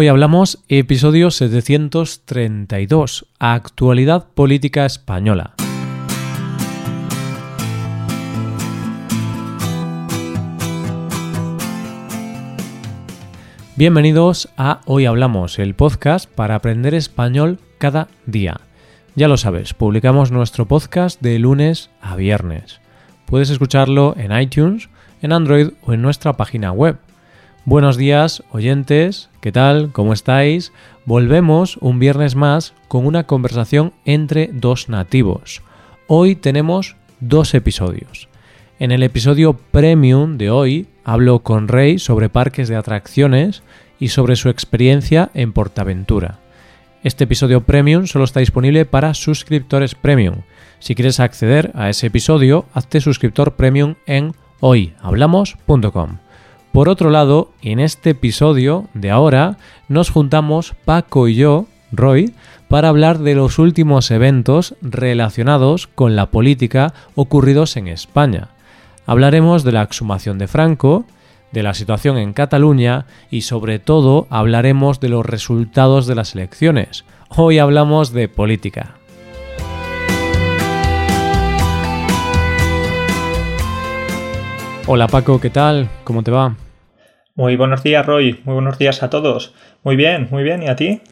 Hoy hablamos episodio 732, Actualidad Política Española. Bienvenidos a Hoy Hablamos, el podcast para aprender español cada día. Ya lo sabes, publicamos nuestro podcast de lunes a viernes. Puedes escucharlo en iTunes, en Android o en nuestra página web Buenos días, oyentes, ¿qué tal? ¿Cómo estáis? Volvemos un viernes más con una conversación entre dos nativos. Hoy tenemos dos episodios. En el episodio premium de hoy hablo con Rey sobre parques de atracciones y sobre su experiencia en Portaventura. Este episodio premium solo está disponible para suscriptores premium. Si quieres acceder a ese episodio, hazte suscriptor premium en hoyhablamos.com. Por otro lado, en este episodio de ahora nos juntamos Paco y yo, Roy, para hablar de los últimos eventos relacionados con la política ocurridos en España. Hablaremos de la exhumación de Franco, de la situación en Cataluña y sobre todo hablaremos de los resultados de las elecciones. Hoy hablamos de política. Hola Paco, ¿qué tal? ¿Cómo te va? Muy buenos días, Roy. Muy buenos días a todos. Muy bien, muy bien. ¿Y a ti?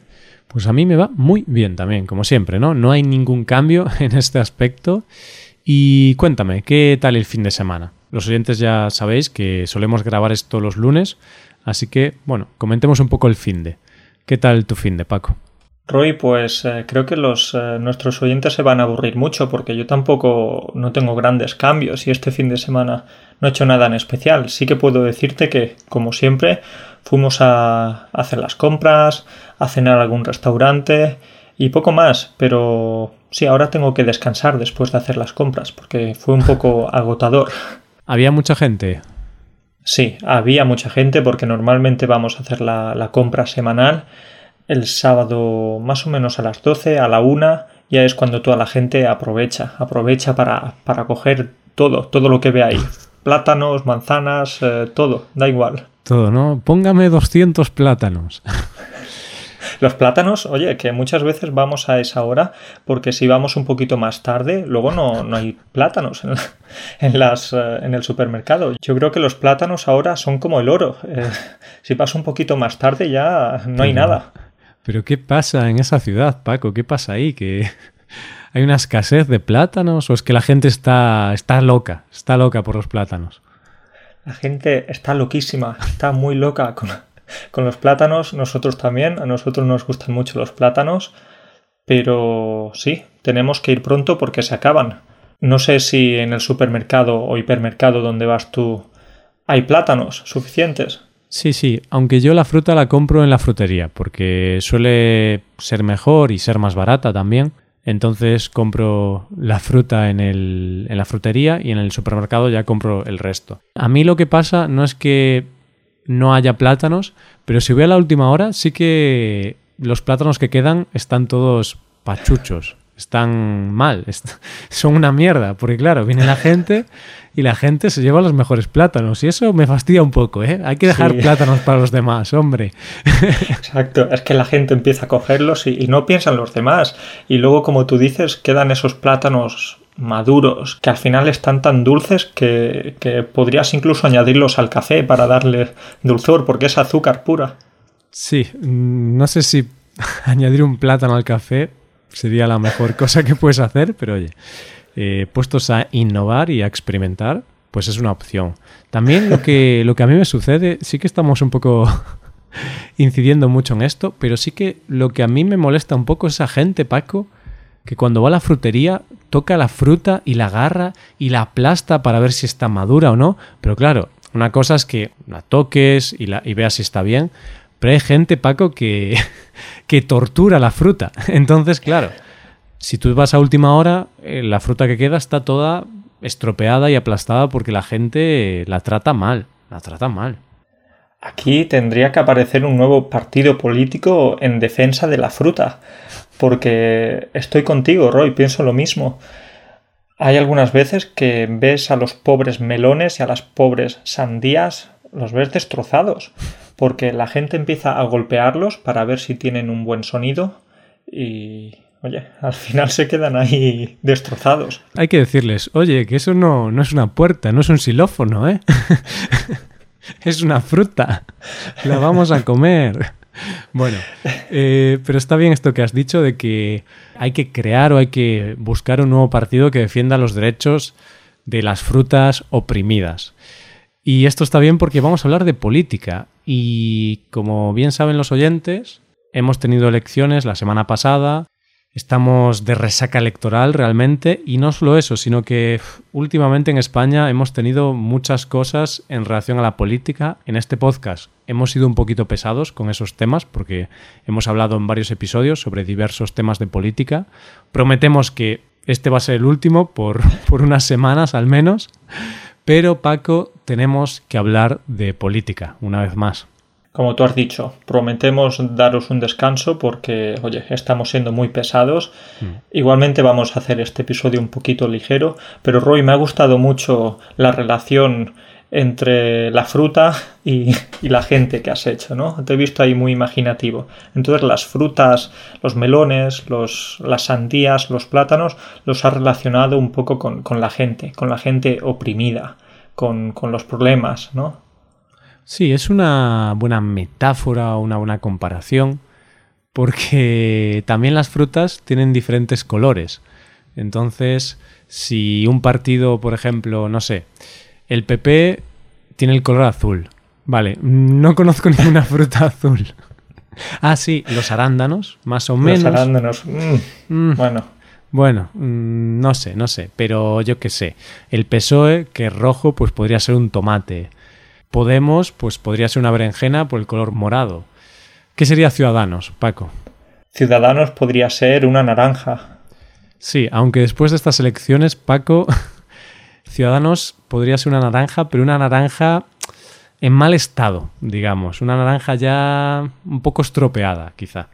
Pues a mí me va muy bien también, como siempre, ¿no? No hay ningún cambio en este aspecto. Y cuéntame, ¿qué tal el fin de semana? Los oyentes ya sabéis que solemos grabar esto los lunes, así que, bueno, comentemos un poco el fin de. ¿Qué tal tu fin de, Paco? Roy, pues eh, creo que los, eh, nuestros oyentes se van a aburrir mucho porque yo tampoco no tengo grandes cambios y este fin de semana no he hecho nada en especial. Sí que puedo decirte que, como siempre, fuimos a hacer las compras, a cenar a algún restaurante y poco más, pero sí, ahora tengo que descansar después de hacer las compras porque fue un poco agotador. ¿Había mucha gente? Sí, había mucha gente porque normalmente vamos a hacer la, la compra semanal el sábado más o menos a las 12, a la 1, ya es cuando toda la gente aprovecha, aprovecha para, para coger todo, todo lo que ve ahí. Plátanos, manzanas, eh, todo, da igual. Todo, ¿no? Póngame 200 plátanos. Los plátanos, oye, que muchas veces vamos a esa hora porque si vamos un poquito más tarde, luego no, no hay plátanos en, las, eh, en el supermercado. Yo creo que los plátanos ahora son como el oro. Eh, si pasa un poquito más tarde ya no hay nada. Pero ¿qué pasa en esa ciudad, Paco? ¿Qué pasa ahí? ¿Que hay una escasez de plátanos o es que la gente está, está loca, está loca por los plátanos? La gente está loquísima, está muy loca con, con los plátanos. Nosotros también, a nosotros nos gustan mucho los plátanos, pero sí, tenemos que ir pronto porque se acaban. No sé si en el supermercado o hipermercado donde vas tú hay plátanos suficientes. Sí, sí, aunque yo la fruta la compro en la frutería, porque suele ser mejor y ser más barata también. Entonces compro la fruta en, el, en la frutería y en el supermercado ya compro el resto. A mí lo que pasa no es que no haya plátanos, pero si voy a la última hora sí que los plátanos que quedan están todos pachuchos están mal, son una mierda, porque claro, viene la gente y la gente se lleva los mejores plátanos y eso me fastidia un poco, ¿eh? Hay que dejar plátanos para los demás, hombre. Exacto, es que la gente empieza a cogerlos y, no piensan los demás y luego, como tú dices, quedan esos plátanos maduros que al final están tan dulces que, que podrías incluso añadirlos al café para darle dulzor porque es azúcar pura. Sí, mm, no sé si añadir un plátano al café sería la mejor cosa que puedes hacer, pero oye, eh, puestos a innovar y a experimentar, pues es una opción. También lo que, lo que a mí me sucede, sí que estamos un poco incidiendo mucho en esto, pero sí que lo que a mí me molesta un poco es esa gente, Paco, que cuando va a la frutería toca la fruta y la agarra y la aplasta para ver si está madura o no. Pero claro, una cosa es que la toques y, la, y veas si está bien, pero hay gente, Paco, que, que tortura la fruta. Entonces, claro, si tú vas a última hora, eh, la fruta que queda está toda estropeada y aplastada porque la gente la trata mal. La trata mal. Aquí tendría que aparecer un nuevo partido político en defensa de la fruta. Porque estoy contigo, Roy, pienso lo mismo. Hay algunas veces que ves a los pobres melones y a las pobres sandías, los ves destrozados porque la gente empieza a golpearlos para ver si tienen un buen sonido y, oye, al final se quedan ahí destrozados. Hay que decirles, oye, que eso no, no es una puerta, no es un xilófono, ¿eh? es una fruta, la vamos a comer. Bueno, eh, pero está bien esto que has dicho de que hay que crear o hay que buscar un nuevo partido que defienda los derechos de las frutas oprimidas. Y esto está bien porque vamos a hablar de política. Y como bien saben los oyentes, hemos tenido elecciones la semana pasada, estamos de resaca electoral realmente, y no solo eso, sino que últimamente en España hemos tenido muchas cosas en relación a la política. En este podcast hemos sido un poquito pesados con esos temas porque hemos hablado en varios episodios sobre diversos temas de política. Prometemos que este va a ser el último por, por unas semanas al menos. Pero Paco, tenemos que hablar de política una vez más. Como tú has dicho, prometemos daros un descanso porque, oye, estamos siendo muy pesados. Mm. Igualmente vamos a hacer este episodio un poquito ligero, pero Roy, me ha gustado mucho la relación entre la fruta y, la gente que has hecho, ¿no? Te he visto ahí muy imaginativo. Entonces las frutas, los melones, los, las sandías, los plátanos, los has relacionado un poco con, la gente, con la gente oprimida, con, con los problemas, ¿no? Sí, es una buena metáfora una buena comparación, porque también las frutas tienen diferentes colores. Entonces, si un partido, por ejemplo, no sé, el PP tiene el color azul. Vale, no conozco ninguna fruta azul. Ah, sí, los arándanos, más o menos. Los arándanos. Mm, mm. bueno. Bueno, mm, no sé, no sé, pero yo qué sé. El PSOE, que es rojo, pues podría ser un tomate. Podemos, pues podría ser una berenjena por el color morado. ¿Qué sería Ciudadanos, Paco? Ciudadanos podría ser una naranja. Sí, aunque después de estas elecciones, Paco, Ciudadanos podría ser una naranja, pero una naranja en mal estado, digamos. Una naranja ya un poco estropeada, quizá.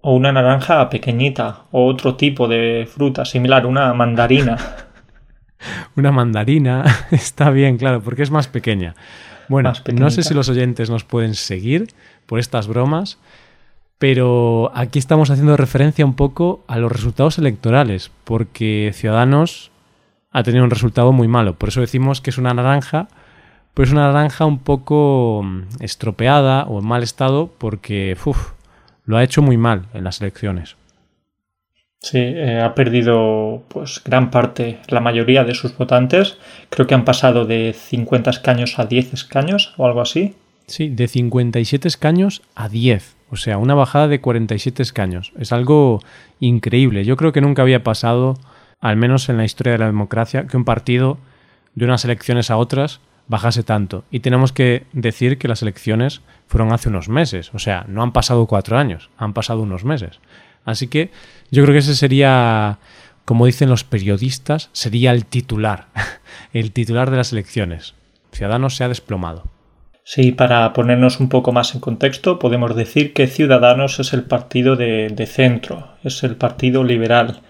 O una naranja pequeñita, o otro tipo de fruta similar, una mandarina. una mandarina, está bien, claro, porque es más pequeña. Bueno, no sé si los oyentes nos pueden seguir por estas bromas, pero aquí estamos haciendo referencia un poco a los resultados electorales, porque Ciudadanos ha tenido un resultado muy malo. Por eso decimos que es una naranja, pero es una naranja un poco mm, estropeada o en mal estado porque lo ha hecho muy mal en las elecciones. Sí, eh, ha perdido pues gran parte, la mayoría de sus votantes. Creo que han pasado de 50 escaños a 10 escaños o algo así. Sí, de 57 escaños a 10. O sea, una bajada de 47 escaños. Es algo increíble. Yo creo que nunca había pasado al menos en la historia de la democracia, que un partido de unas elecciones a otras bajase tanto. Y tenemos que decir que las elecciones fueron hace unos meses, o sea, no han pasado cuatro años, han pasado unos meses. Así que yo creo que ese sería, como dicen los periodistas, sería el titular, el titular de las elecciones. Ciudadanos se ha desplomado. Sí, para ponernos un poco más en contexto, podemos decir que Ciudadanos es el partido de, de centro, es el partido liberal.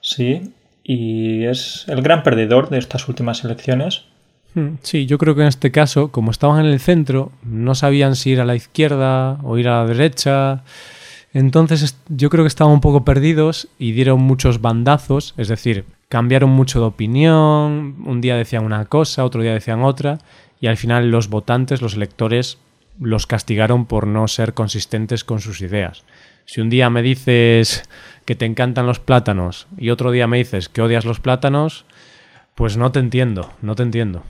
Sí, y es el gran perdedor de estas últimas elecciones. Hmm, sí, yo creo que en este caso, como estaban en el centro, no sabían si ir a la izquierda o ir a la derecha. Entonces yo creo que estaban un poco perdidos y dieron muchos bandazos, es decir, cambiaron mucho de opinión, un día decían una cosa, otro día decían otra, y al final los votantes, los electores, los castigaron por no ser consistentes con sus ideas. Si un día me dices que te encantan los plátanos y otro día me dices que odias los plátanos, pues no te entiendo, no te entiendo.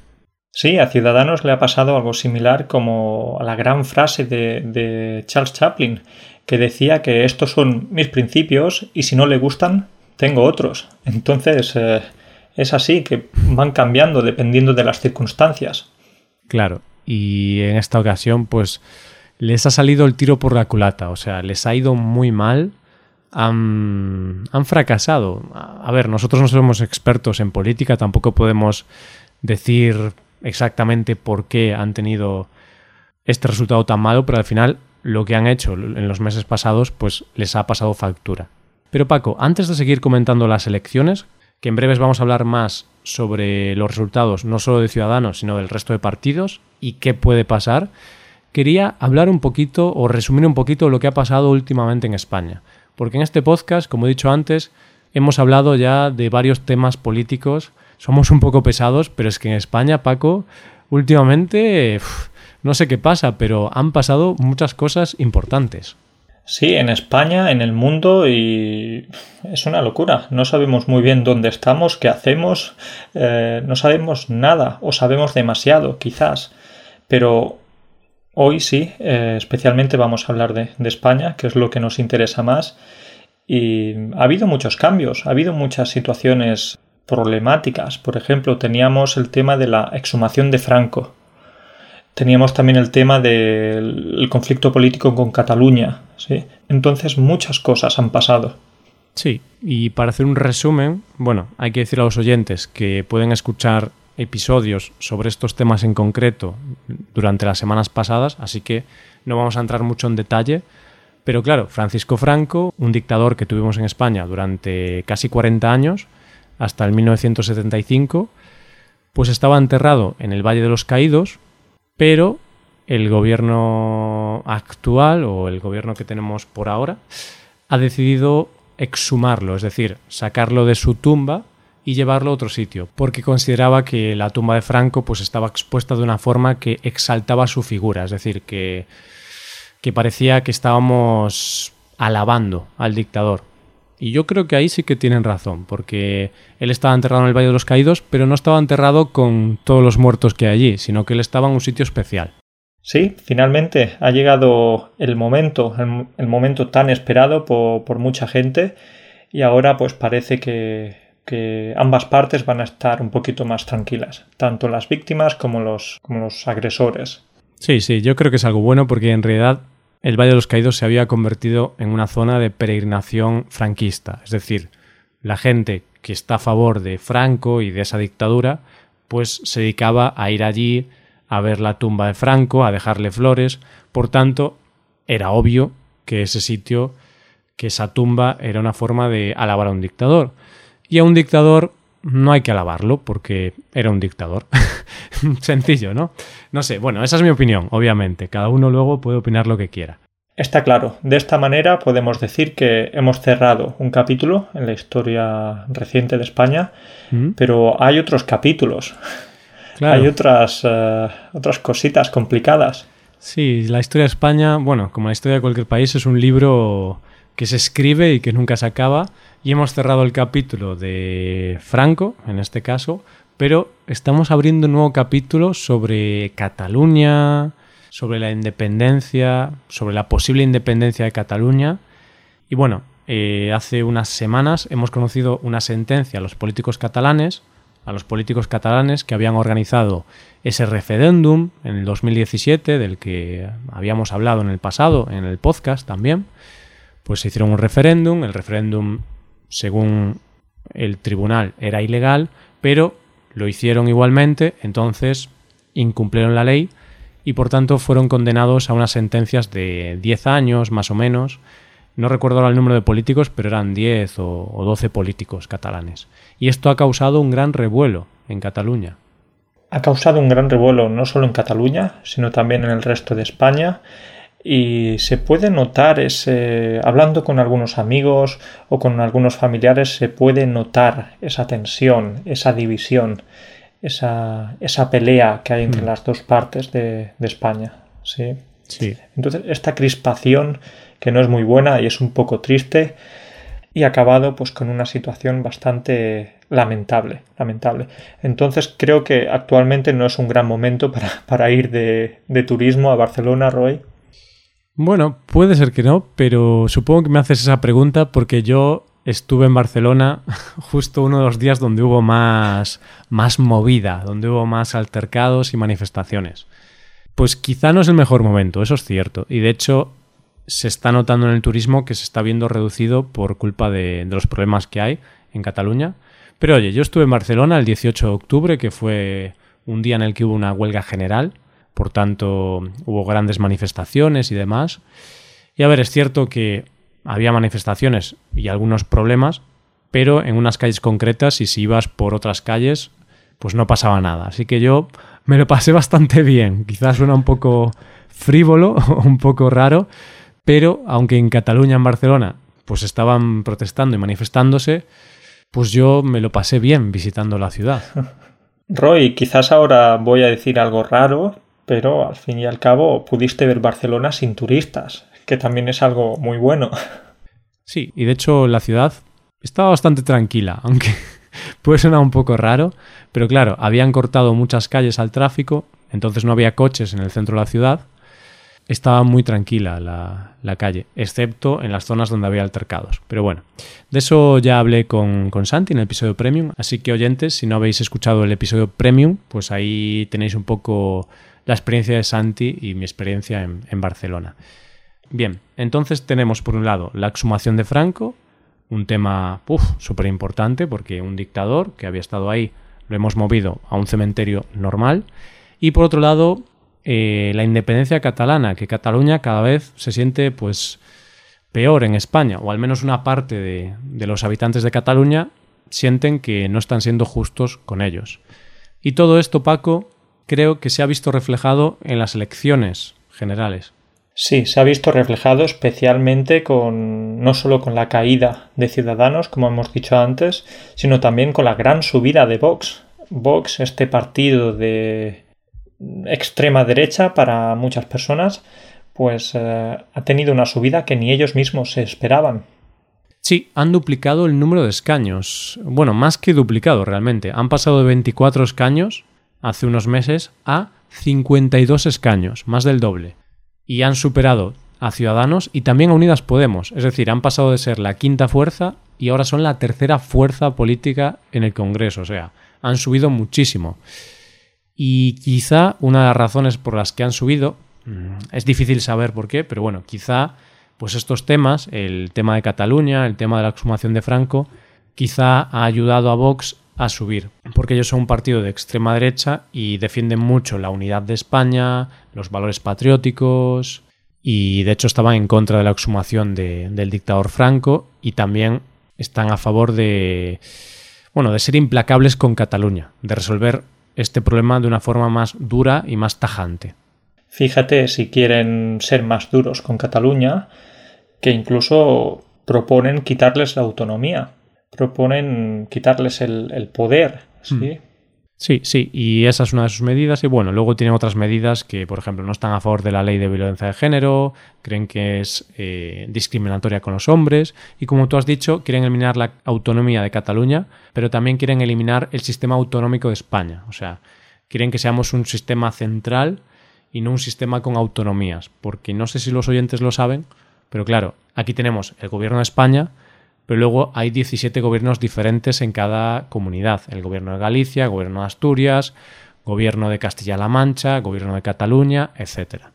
Sí, a Ciudadanos le ha pasado algo similar como a la gran frase de, Charles Chaplin, que decía que estos son mis principios y si no le gustan, tengo otros. Entonces, eh, es así, que van cambiando dependiendo de las circunstancias. Claro, y en esta ocasión, pues les ha salido el tiro por la culata, o sea, les ha ido muy mal, han, fracasado. A ver, nosotros no somos expertos en política, tampoco podemos decir exactamente por qué han tenido este resultado tan malo, pero al final lo que han hecho en los meses pasados pues les ha pasado factura. Pero Paco, antes de seguir comentando las elecciones, que en breves vamos a hablar más sobre los resultados no solo de Ciudadanos, sino del resto de partidos y qué puede pasar, quería hablar un poquito o resumir un poquito lo que ha pasado últimamente en España. Porque en este podcast, como he dicho antes, hemos hablado ya de varios temas políticos. Somos un poco pesados, pero es que en España, Paco, últimamente, no sé qué pasa, pero han pasado muchas cosas importantes. Sí, en España, en el mundo y es una locura. No sabemos muy bien dónde estamos, qué hacemos, eh, no sabemos nada o sabemos demasiado, quizás. Pero hoy sí, eh, especialmente vamos a hablar de, de España, que es lo que nos interesa más. Y ha habido muchos cambios, ha habido muchas situaciones problemáticas. Por ejemplo, teníamos el tema de la exhumación de Franco Teníamos también el tema del conflicto político con Cataluña. ¿sí? Entonces muchas cosas han pasado. Sí, y para hacer un resumen, bueno, hay que decir a los oyentes que pueden escuchar episodios sobre estos temas en concreto durante las semanas pasadas, así que no vamos a entrar mucho en detalle. Pero claro, Francisco Franco, un dictador que tuvimos en España durante casi 40 años, hasta el 1975, pues estaba enterrado en el Valle de los Caídos, pero el gobierno actual o el gobierno que tenemos por ahora ha decidido exhumarlo, es decir, sacarlo de su tumba y llevarlo a otro sitio, porque consideraba que la tumba de Franco pues estaba expuesta de una forma que exaltaba su figura, es decir, que, que parecía que estábamos alabando al dictador. Y yo creo que ahí sí que tienen razón, porque él estaba enterrado en el Valle de los Caídos, pero no estaba enterrado con todos los muertos que hay allí, sino que él estaba en un sitio especial. Sí, finalmente ha llegado el momento, el, momento tan esperado por, mucha gente y ahora pues parece que, que, ambas partes van a estar un poquito más tranquilas, tanto las víctimas como los, como los agresores. Sí, sí, yo creo que es algo bueno porque en realidad el Valle de los Caídos se había convertido en una zona de peregrinación franquista, es decir, la gente que está a favor de Franco y de esa dictadura, pues se dedicaba a ir allí a ver la tumba de Franco, a dejarle flores, por tanto, era obvio que ese sitio, que esa tumba era una forma de alabar a un dictador. Y a un dictador no hay que alabarlo porque era un dictador. Sencillo, ¿no? No sé, bueno, esa es mi opinión, obviamente. Cada uno luego puede opinar lo que quiera. Está claro. De esta manera podemos decir que hemos cerrado un capítulo en la historia reciente de España, mm. pero hay otros capítulos. Hay otras, eh, otras cositas complicadas. Sí, la historia de España, bueno, como la historia de cualquier país, es un libro que se escribe y que nunca se acaba. Y hemos cerrado el capítulo de Franco, en este caso, pero estamos abriendo un nuevo capítulo sobre Cataluña, sobre la independencia, sobre la posible independencia de Cataluña. Y bueno, eh, hace unas semanas hemos conocido una sentencia a los políticos catalanes, a los políticos catalanes que habían organizado ese referéndum en el 2017, del que habíamos hablado en el pasado, en el podcast también, pues se hicieron un referéndum, el referéndum, según el tribunal, era ilegal, pero lo hicieron igualmente, entonces incumplieron la ley y por tanto fueron condenados a unas sentencias de 10 años más o menos. No recuerdo ahora el número de políticos, pero eran 10 o, 12 políticos catalanes. Y esto ha causado un gran revuelo en Cataluña. Ha causado un gran revuelo no solo en Cataluña, sino también en el resto de España y se puede notar ese hablando con algunos amigos o con algunos familiares se puede notar esa tensión esa división esa, esa pelea que hay entre mm. las dos partes de, España ¿sí? sí entonces esta crispación que no es muy buena y es un poco triste y ha acabado pues con una situación bastante lamentable lamentable entonces creo que actualmente no es un gran momento para, para ir de, de turismo a Barcelona Roy bueno, puede ser que no, pero supongo que me haces esa pregunta porque yo estuve en Barcelona justo uno de los días donde hubo más, más movida, donde hubo más altercados y manifestaciones. Pues quizá no es el mejor momento, eso es cierto. Y de hecho se está notando en el turismo que se está viendo reducido por culpa de, de los problemas que hay en Cataluña. Pero oye, yo estuve en Barcelona el 18 de octubre, que fue un día en el que hubo una huelga general por tanto hubo grandes manifestaciones y demás. Y a ver, es cierto que había manifestaciones y algunos problemas, pero en unas calles concretas y si ibas por otras calles, pues no pasaba nada. Así que yo me lo pasé bastante bien. Quizás suena un poco frívolo, un poco raro, pero aunque en Cataluña, en Barcelona, pues estaban protestando y manifestándose, pues yo me lo pasé bien visitando la ciudad. Roy, quizás ahora voy a decir algo raro, pero al fin y al cabo pudiste ver Barcelona sin turistas, que también es algo muy bueno. Sí, y de hecho la ciudad estaba bastante tranquila, aunque puede sonar un poco raro, pero claro, habían cortado muchas calles al tráfico, entonces no había coches en el centro de la ciudad. Estaba muy tranquila la, calle, excepto en las zonas donde había altercados. Pero bueno, de eso ya hablé con, con, Santi en el episodio Premium, así que oyentes, si no habéis escuchado el episodio Premium, pues ahí tenéis un poco la experiencia de Santi y mi experiencia en, Barcelona. Bien, entonces tenemos por un lado la exhumación de Franco, un tema súper importante porque un dictador que había estado ahí lo hemos movido a un cementerio normal. Y por otro lado, eh, la independencia catalana, que Cataluña cada vez se siente pues peor en España, o al menos una parte de los habitantes de Cataluña sienten que no están siendo justos con ellos. Y todo esto, Paco, creo que se ha visto reflejado en las elecciones generales. Sí, se ha visto reflejado especialmente con no solo con la caída de Ciudadanos, como hemos dicho antes, sino también con la gran subida de Vox. Vox, este partido de extrema derecha para muchas personas, pues eh, ha tenido una subida que ni ellos mismos se esperaban. Sí, han duplicado el número de escaños. Bueno, más que duplicado realmente. Han pasado de 24 escaños hace unos meses a 52 escaños, más del doble y han superado a Ciudadanos y también a Unidas Podemos. Es decir, han pasado de ser la quinta fuerza y ahora son la tercera fuerza política en el Congreso. O sea, han subido muchísimo. Y quizá una de las razones por las que han subido, mm, es difícil saber por qué, pero bueno, quizá pues estos temas, el tema de Cataluña, el tema de la exhumación de Franco, quizá ha ayudado a Vox a subir, porque ellos son un partido de extrema derecha y defienden mucho la unidad de España, los valores patrióticos y de hecho estaban en contra de la exhumación del dictador Franco y también están a favor de bueno, de ser implacables con Cataluña, de resolver este problema de una forma más dura y más tajante. Fíjate si quieren ser más duros con Cataluña, que incluso proponen quitarles la autonomía proponen quitarles el, poder. ¿sí? Hmm. Sí, sí, y esa es una de sus medidas. Y bueno, luego tienen otras medidas que, por ejemplo, no están a favor de la ley de violencia de género, creen que es eh, discriminatoria con los hombres. Y como tú has dicho, quieren eliminar la autonomía de Cataluña, pero también quieren eliminar el sistema autonómico de España. O sea, quieren que seamos un sistema central y no un sistema con autonomías. Porque no sé si los oyentes lo saben, pero claro, aquí tenemos el gobierno de España pero luego hay 17 gobiernos diferentes en cada comunidad. El gobierno de Galicia, el gobierno de Asturias, gobierno de Castilla-La Mancha, gobierno de Cataluña, etc.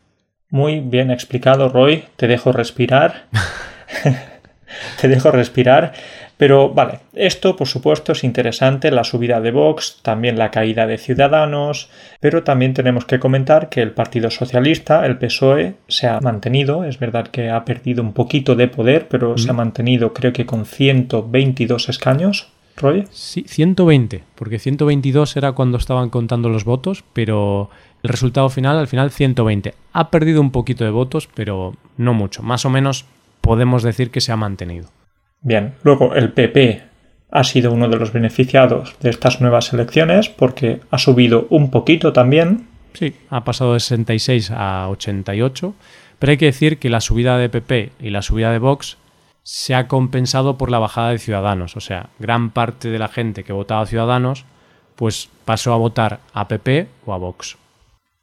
Muy bien explicado, Roy. Te dejo respirar. Te dejo respirar. Pero vale, esto por supuesto es interesante, la subida de Vox, también la caída de Ciudadanos, pero también tenemos que comentar que el Partido Socialista, el PSOE, se ha mantenido, es verdad que ha perdido un poquito de poder, pero se ha mantenido creo que con 122 escaños. Roy. Sí, 120, porque 122 era cuando estaban contando los votos, pero el resultado final, al final 120. Ha perdido un poquito de votos, pero no mucho. Más o menos podemos decir que se ha mantenido. Bien, luego el PP ha sido uno de los beneficiados de estas nuevas elecciones porque ha subido un poquito también. Sí, ha pasado de 66 a 88, pero hay que decir que la subida de PP y la subida de Vox se ha compensado por la bajada de Ciudadanos, o sea, gran parte de la gente que votaba a Ciudadanos pues pasó a votar a PP o a Vox.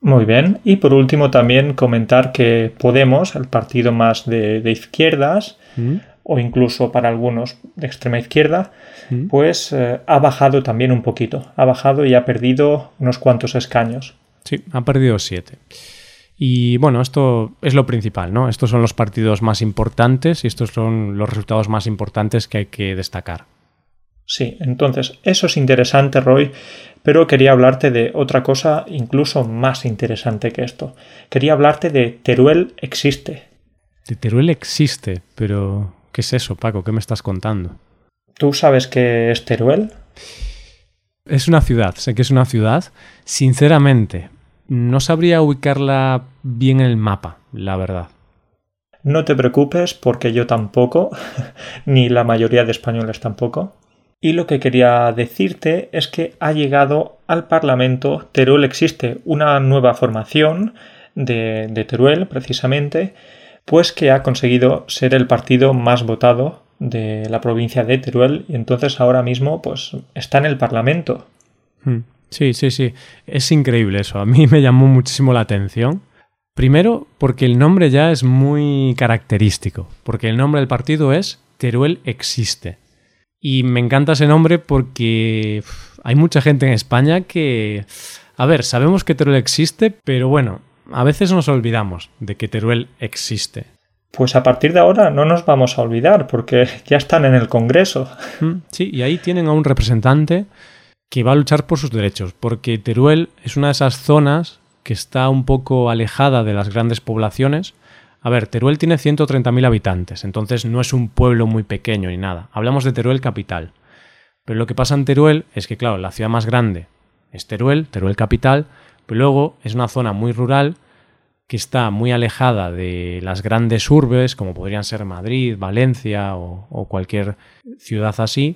Muy bien. Y por último también comentar que Podemos, el partido más de, izquierdas, mm o incluso para algunos de extrema izquierda, mm. pues eh, ha bajado también un poquito. Ha bajado y ha perdido unos cuantos escaños. Sí, ha perdido siete. Y bueno, esto es lo principal, ¿no? Estos son los partidos más importantes y estos son los resultados más importantes que hay que destacar. Sí, entonces eso es interesante, Roy, pero quería hablarte de otra cosa incluso más interesante que esto. Quería hablarte de Teruel existe. De Teruel existe, pero ¿Qué es eso, Paco? ¿Qué me estás contando? ¿Tú sabes qué es Teruel? Es una ciudad, sé que es una ciudad. Sinceramente, no sabría ubicarla bien en el mapa, la verdad. No te preocupes porque yo tampoco, ni la mayoría de españoles tampoco. Y lo que quería decirte es que ha llegado al Parlamento, Teruel existe una nueva formación de, de Teruel, precisamente, pues que ha conseguido ser el partido más votado de la provincia de Teruel y entonces ahora mismo pues está en el Parlamento. Hmm. Sí, sí, sí. Es increíble eso. A mí me llamó muchísimo la atención. Primero, porque el nombre ya es muy característico, porque el nombre del partido es Teruel Existe. Y me encanta ese nombre porque hay mucha gente en España que... A ver, sabemos que Teruel existe, pero bueno, a veces nos olvidamos de que Teruel existe. Pues a partir de ahora no nos vamos a olvidar porque ya están en el Congreso. Mm, sí, y ahí tienen a un representante que va a luchar por sus derechos, porque Teruel es una de esas zonas que está un poco alejada de las grandes poblaciones. A ver, Teruel tiene 130.000 habitantes, entonces no es un pueblo muy pequeño ni nada. Hablamos de Teruel capital. Pero lo que pasa en Teruel es que, claro, la ciudad más grande es Teruel, Teruel capital, pero luego es una zona muy rural que está muy alejada de las grandes urbes, como podrían ser Madrid, Valencia o, o cualquier ciudad así.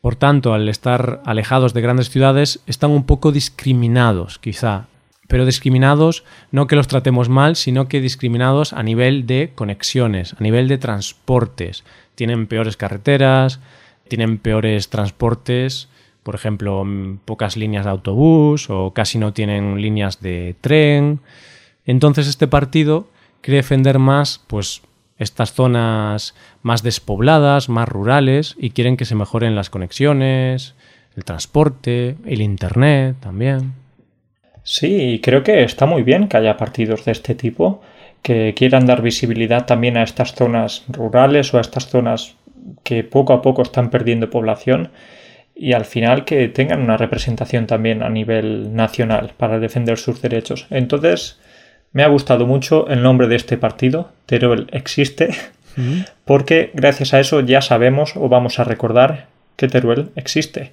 Por tanto, al estar alejados de grandes ciudades, están un poco discriminados, quizá, pero discriminados no que los tratemos mal, sino que discriminados a nivel de conexiones, a nivel de transportes. Tienen peores carreteras, tienen peores transportes, por ejemplo, pocas líneas de autobús o casi no tienen líneas de tren. Entonces este partido quiere defender más pues estas zonas más despobladas, más rurales y quieren que se mejoren las conexiones, el transporte, el internet también. Sí, creo que está muy bien que haya partidos de este tipo que quieran dar visibilidad también a estas zonas rurales o a estas zonas que poco a poco están perdiendo población y al final que tengan una representación también a nivel nacional para defender sus derechos. Entonces, me ha gustado mucho el nombre de este partido, Teruel existe, porque gracias a eso ya sabemos o vamos a recordar que Teruel existe.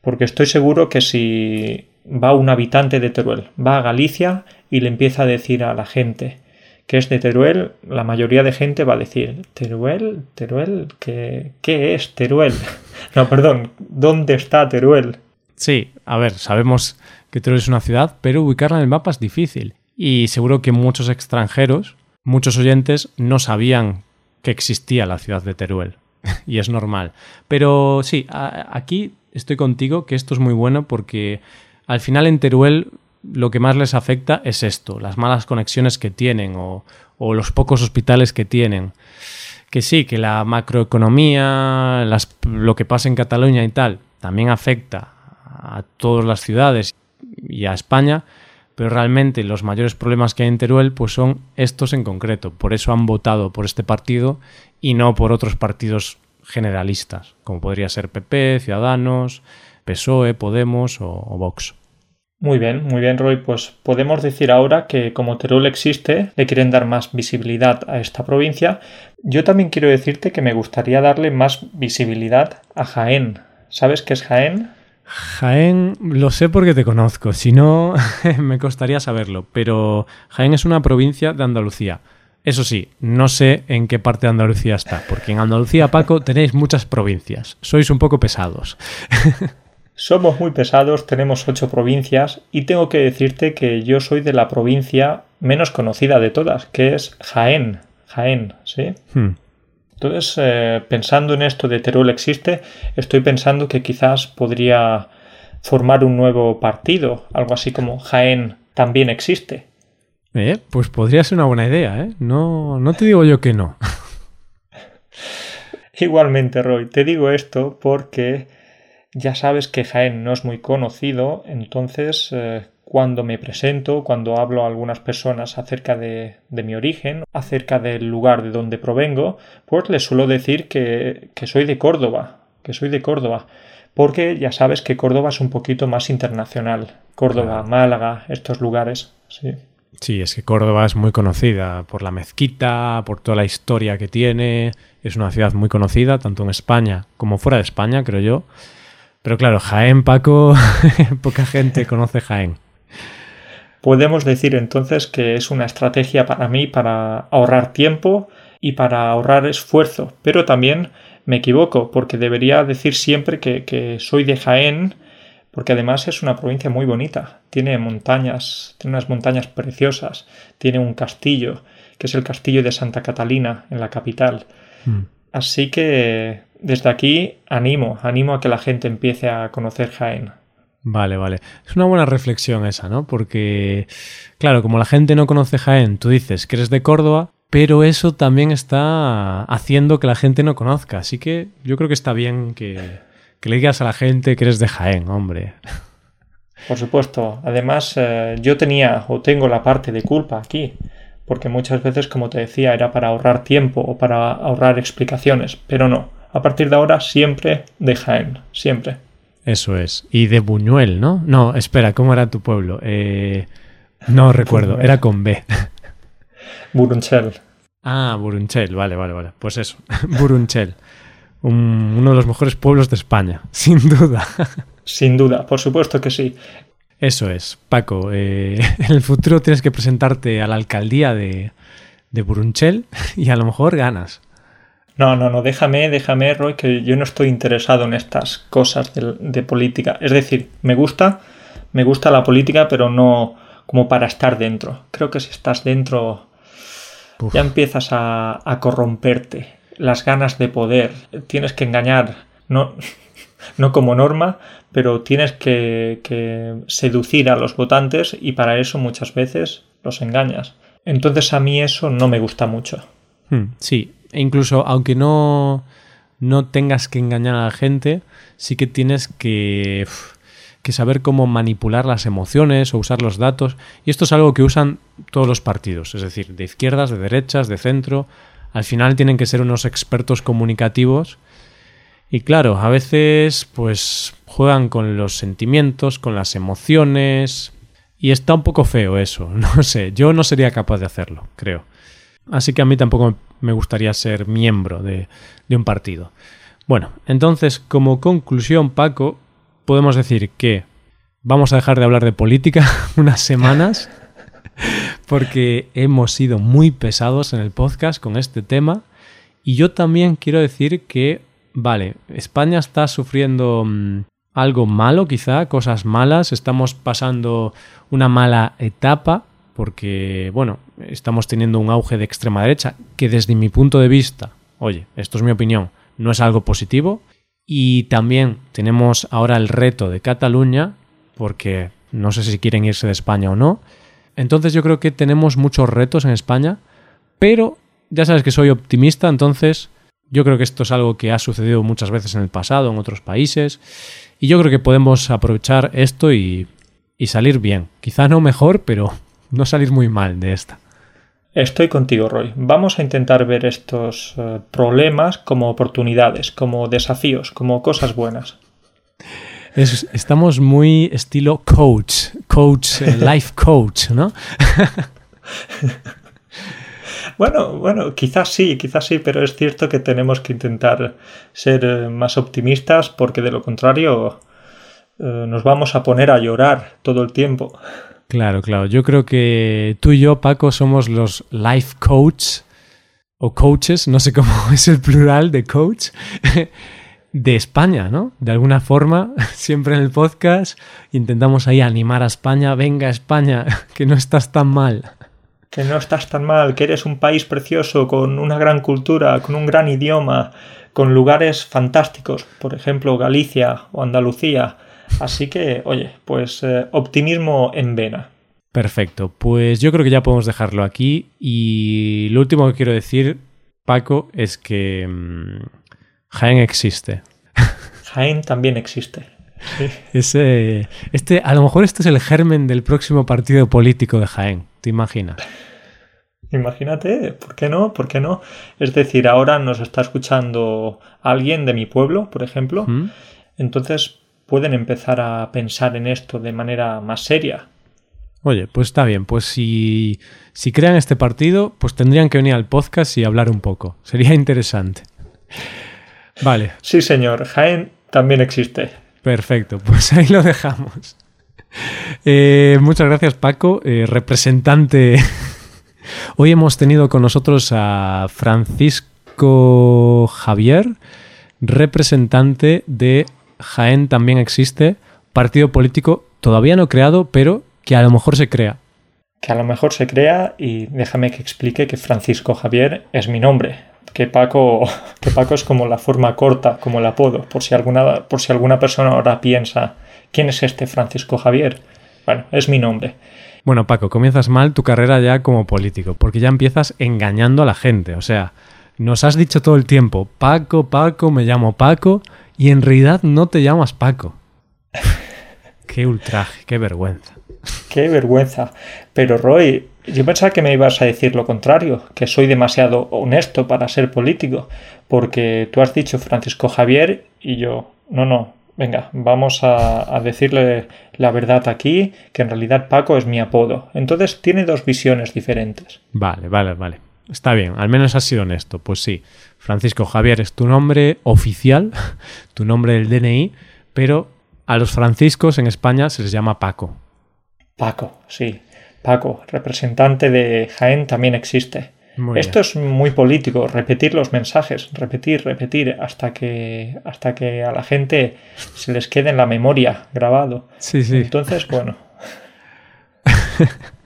Porque estoy seguro que si va un habitante de Teruel, va a Galicia y le empieza a decir a la gente que es de Teruel, la mayoría de gente va a decir, Teruel, Teruel, ¿qué, qué es Teruel? no, perdón, ¿dónde está Teruel? Sí, a ver, sabemos que Teruel es una ciudad, pero ubicarla en el mapa es difícil. Y seguro que muchos extranjeros, muchos oyentes, no sabían que existía la ciudad de Teruel. y es normal. Pero sí, aquí estoy contigo que esto es muy bueno porque al final en Teruel lo que más les afecta es esto, las malas conexiones que tienen o, los pocos hospitales que tienen. Que sí, que la macroeconomía, lo que pasa en Cataluña y tal, también afecta a todas las ciudades y a España, pero realmente los mayores problemas que hay en Teruel pues son estos en concreto. Por eso han votado por este partido y no por otros partidos generalistas, como podría ser PP, Ciudadanos, PSOE, Podemos o Vox. Muy bien, muy bien, Roy. Pues podemos decir ahora que como Teruel existe, le quieren dar más visibilidad a esta provincia. Yo también quiero decirte que me gustaría darle más visibilidad a Jaén. ¿Sabes qué es Jaén? Jaén lo sé porque te conozco, si no me costaría saberlo, pero Jaén es una provincia de Andalucía. Eso sí, no sé en qué parte de Andalucía está, porque en Andalucía, Paco, tenéis muchas provincias. Sois un poco pesados. Somos muy pesados, tenemos ocho provincias y tengo que decirte que yo soy de la provincia menos conocida de todas, que es Jaén. Jaén, ¿sí? Hmm. Entonces, eh, pensando en esto de Teruel existe, estoy pensando que quizás podría formar un nuevo partido, algo así como Jaén también existe. Eh, pues podría ser una buena idea, ¿eh? No, no te digo yo que no. Igualmente, Roy, te digo esto porque ya sabes que Jaén no es muy conocido, entonces eh, cuando me presento, cuando hablo a algunas personas acerca de, mi origen, acerca del lugar de donde provengo, pues les suelo decir que, soy de Córdoba, que soy de Córdoba, porque ya sabes que Córdoba es un poquito más internacional. Córdoba, Málaga, estos lugares, sí. Sí, es que Córdoba es muy conocida por la mezquita, por toda la historia que tiene. Es una ciudad muy conocida, tanto en España como fuera de España, creo yo. Pero claro, Jaén, Paco, poca gente conoce Jaén. Podemos decir entonces que es una estrategia para mí para ahorrar tiempo y para ahorrar esfuerzo, pero también me equivoco porque debería decir siempre que, que soy de Jaén porque además es una provincia muy bonita. Tiene montañas, tiene unas montañas preciosas, tiene un castillo, que es el castillo de Santa Catalina, en la capital. Mm. Así que desde aquí animo, animo a que la gente empiece a conocer Jaén. Vale, vale. Es una buena reflexión esa, ¿no? Porque, claro, como la gente no conoce Jaén, tú dices que eres de Córdoba, pero eso también está haciendo que la gente no conozca. Así que yo creo que está bien que, que le digas a la gente que eres de Jaén, hombre. Por supuesto. Además, eh, yo tenía o tengo la parte de culpa aquí, porque muchas veces, como te decía, era para ahorrar tiempo o para ahorrar explicaciones, pero no. A partir de ahora, siempre de Jaén, siempre. Eso es. Y de Buñuel, ¿no? No, espera, ¿cómo era tu pueblo? Eh, no recuerdo, era con B. Burunchel. Ah, Burunchel, vale, vale, vale. Pues eso, Burunchel uno de los mejores pueblos de España, sin duda. Sin duda, por supuesto que sí. Eso es, Paco. Eh, en el futuro tienes que presentarte a la alcaldía de, de Burunchel y a lo mejor ganas. No, no, no, déjame, déjame, Roy, que yo no estoy interesado en estas cosas de, política. Es decir, me gusta, me gusta la política, pero no como para estar dentro. Creo que si estás dentro ya empiezas a corromperte las ganas de poder, tienes que engañar, no, no como norma, pero tienes que, seducir a los votantes y para eso muchas veces los engañas. Entonces a mí eso no me gusta mucho. Hmm, sí, e incluso aunque no, no tengas que engañar a la gente, sí que tienes que, que saber cómo manipular las emociones o usar los datos. Y esto es algo que usan todos los partidos, es decir, de izquierdas, de derechas, de centro, al final tienen que ser unos expertos comunicativos y claro, a veces pues juegan con los sentimientos, con las emociones y está un poco feo eso, no sé, yo no sería capaz de hacerlo, creo. Así que a mí tampoco me gustaría ser miembro de, de un partido. Bueno, entonces como conclusión, Paco, podemos decir que vamos a dejar de hablar de política unas semanas porque hemos sido muy pesados en el podcast con este tema. Y yo también quiero decir que, vale, España está sufriendo mm, algo malo quizá, cosas malas, estamos pasando una mala etapa porque, bueno, estamos teniendo un auge de extrema derecha que desde mi punto de vista, oye, esto es mi opinión, no es algo positivo. Y también tenemos ahora el reto de Cataluña, porque no sé si quieren irse de España o no, entonces yo creo que tenemos muchos retos en España, pero ya sabes que soy optimista, entonces yo creo que esto es algo que ha sucedido muchas veces en el pasado, en otros países, y yo creo que podemos aprovechar esto y, salir bien. Quizá no mejor, pero no salir muy mal de esta. Estoy contigo, Roy. Vamos a intentar ver estos eh, problemas como oportunidades, como desafíos, como cosas buenas estamos muy estilo coach, coach, eh, life coach, ¿no? Bueno, bueno, quizás sí, quizás sí, pero es cierto que tenemos que intentar ser eh, más optimistas porque de lo contrario nos vamos a poner a llorar todo el tiempo. Claro, claro. Yo creo que tú y yo, Paco, somos los life coach o coaches, no sé cómo es el plural de coach, de España, ¿no? De alguna forma, siempre en el podcast intentamos ahí animar a España, venga España, que no estás tan mal. Que no estás tan mal, que eres un país precioso, con una gran cultura, con un gran idioma, con lugares fantásticos, por ejemplo Galicia o Andalucía. Así que, oye, pues eh, optimismo en vena. Perfecto, pues yo creo que ya podemos dejarlo aquí y lo último que quiero decir, Paco, es que... Mm, Jaén existe. Jaén también existe. Ese, este, a lo mejor este es el germen del próximo partido político de Jaén, ¿te imaginas? Imagínate, ¿por qué no? ¿Por qué no? Es decir, ahora nos está escuchando alguien de mi pueblo, por ejemplo, ¿Mm? entonces pueden empezar a pensar en esto de manera más seria. Oye, pues está bien, pues si, si crean este partido, pues tendrían que venir al podcast y hablar un poco. Sería interesante. Vale. Sí, señor. Jaén también existe. Perfecto, pues ahí lo dejamos. Eh, muchas gracias, Paco, eh, representante. Hoy hemos tenido con nosotros a Francisco Javier, representante de Jaén también existe, partido político todavía no creado, pero que a lo mejor se crea. Que a lo mejor se crea y déjame que explique que Francisco Javier es mi nombre, que Paco, que Paco es como la forma corta, como el apodo, por si alguna, por si alguna persona ahora piensa, ¿quién es este Francisco Javier? Bueno, es mi nombre. Bueno, Paco, comienzas mal tu carrera ya como político, porque ya empiezas engañando a la gente. O sea, nos has dicho todo el tiempo, Paco, Paco, me llamo Paco, y en realidad no te llamas Paco. qué ultraje, qué vergüenza. Qué vergüenza. Pero Roy, yo pensaba que me ibas a decir lo contrario, que soy demasiado honesto para ser político, porque tú has dicho Francisco Javier y yo, no, no, venga, vamos a, a, decirle la verdad aquí, que en realidad Paco es mi apodo. Entonces tiene dos visiones diferentes. Vale, vale, vale. Está bien, al menos has sido honesto. Pues sí, Francisco Javier es tu nombre oficial, tu nombre del DNI, pero a los franciscos en España se les llama Paco. Paco, sí. Paco, representante de Jaén, también existe. Muy Esto bien. es muy político, repetir los mensajes, repetir, repetir, hasta que, hasta que a la gente se les quede en la memoria grabado. Sí, sí. Entonces, bueno.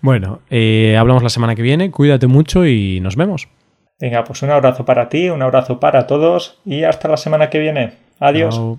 bueno, eh, hablamos la semana que viene, cuídate mucho y nos vemos. Venga, pues un abrazo para ti, un abrazo para todos y hasta la semana que viene. Adiós. Chao.